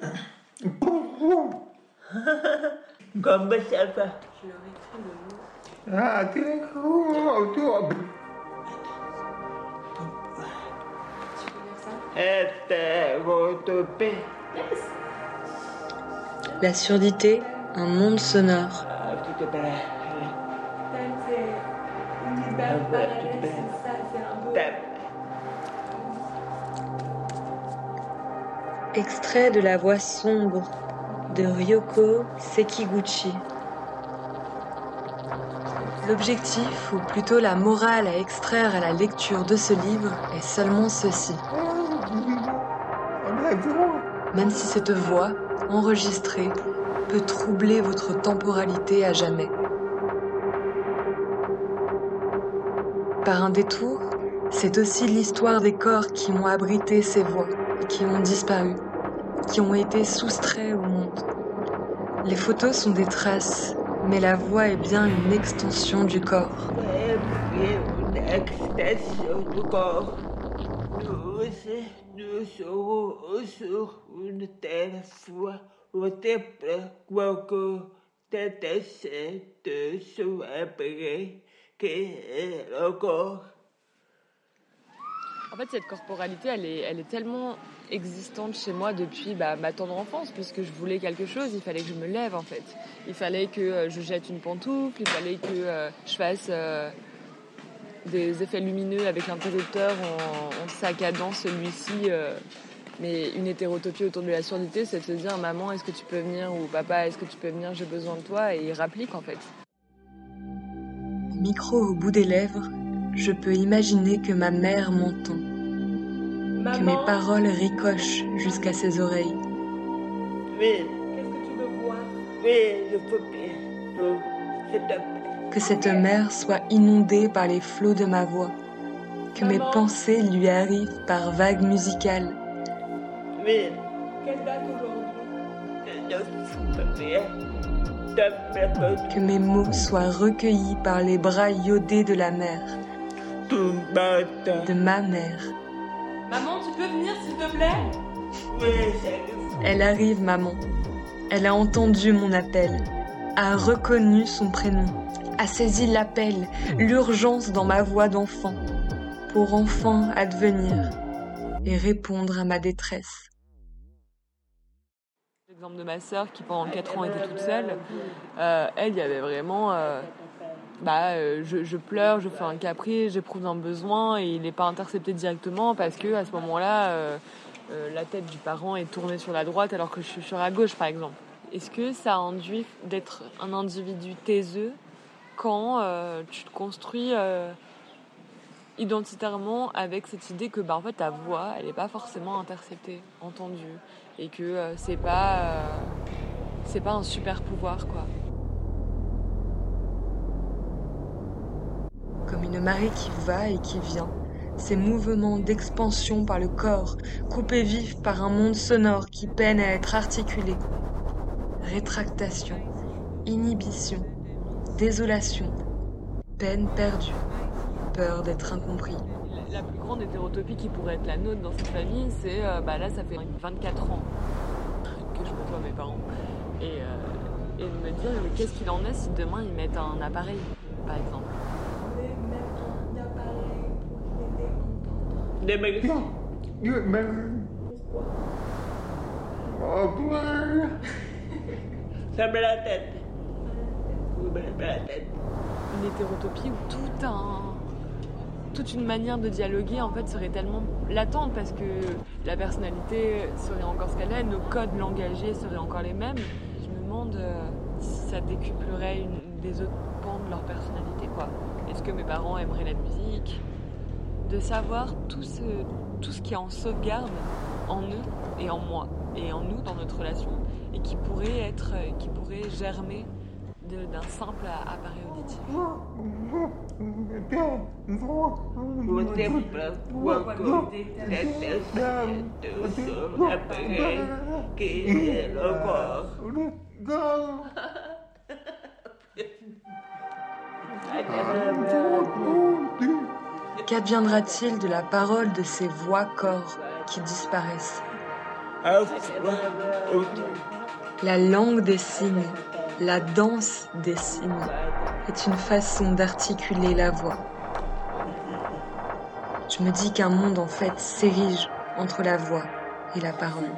Comme ça va Ah, très cool, toi. La surdité, un monde sonore. Extrait de la voix sombre de Ryoko Sekiguchi. L'objectif, ou plutôt la morale à extraire à la lecture de ce livre, est seulement ceci. Même si cette voix, enregistrée, peut troubler votre temporalité à jamais. Par un détour, c'est aussi l'histoire des corps qui ont abrité ces voix, qui ont disparu, qui ont été soustraits au monde. Les photos sont des traces, mais la voix est bien une extension du corps. Nous, nous une telle qu'est le corps. En fait, cette corporalité, elle est, elle est tellement existante chez moi depuis bah, ma tendre enfance, puisque je voulais quelque chose, il fallait que je me lève en fait. Il fallait que euh, je jette une pantoufle, il fallait que euh, je fasse euh, des effets lumineux avec l'interrupteur en, en saccadant celui-ci. mais une hétérotopie autour de la surdité, c'est de se dire maman, est-ce que tu peux venir ou papa, est-ce que tu peux venir, j'ai besoin de toi, et il rapplique en fait. Micro au bout des lèvres, je peux imaginer que ma mère m'entend, que mes paroles ricochent jusqu'à ses oreilles. Oui. Qu'est-ce que tu veux voir? Oui, je peux bien. Que cette mer soit inondée par les flots de ma voix, que mes pensées lui arrivent par vagues musicales. Oui. Quelle date aujourd'hui? Que mes mots soient recueillis par les bras iodés de la mer de ma mère. Maman, tu peux venir s'il te plaît? Oui, Elle arrive, maman. Elle a entendu mon appel, a reconnu son prénom, a saisi l'appel, l'urgence dans ma voix d'enfant, pour enfin advenir et répondre à ma détresse. L'exemple de ma sœur qui pendant 4 ans était toute seule, euh, elle, il y avait vraiment... Euh, bah, euh, je, pleure, je fais un caprice, j'éprouve un besoin et il n'est pas intercepté directement parce que à ce moment-là, euh, euh, la tête du parent est tournée sur la droite alors que je suis sur la gauche, par exemple. Est-ce que ça induit d'être un individu taiseux quand tu te construis identitairement avec cette idée que bah, en ta voix, elle n'est pas forcément interceptée, entendue et que c'est pas c'est pas un super pouvoir quoi? Une marée qui va et qui vient, ces mouvements d'expansion par le corps, coupés vifs par un monde sonore qui peine à être articulé. Rétractation, inhibition, désolation, peine perdue, peur d'être incompris. La plus grande hétérotopie qui pourrait être la nôtre dans cette famille, c'est euh, bah là, ça fait 24 ans que je côtoie mes parents. Et, euh, de me dire, qu'est-ce qu'il en est si demain ils mettent un appareil, par exemple? Des magasins. Ça met la tête. la tête. Une hétérotopie où tout un, toute une manière de dialoguer en fait serait tellement latente parce que la personnalité serait encore ce qu'elle est, nos codes langagiers seraient encore les mêmes. Je me demande euh, si ça décuplerait une, des autres pans de leur personnalité quoi. Est-ce que mes parents aimeraient la musique? De savoir tout ce, tout ce qui est en sauvegarde en eux et en moi et en nous dans notre relation et qui pourrait être, qui pourrait germer d'un simple appareil auditif. Qu'adviendra-t-il de la parole de ces voix-corps qui disparaissent. La langue des signes, la danse des signes est une façon d'articuler la voix. Je me dis qu'un monde en fait s'érige entre la voix et la parole.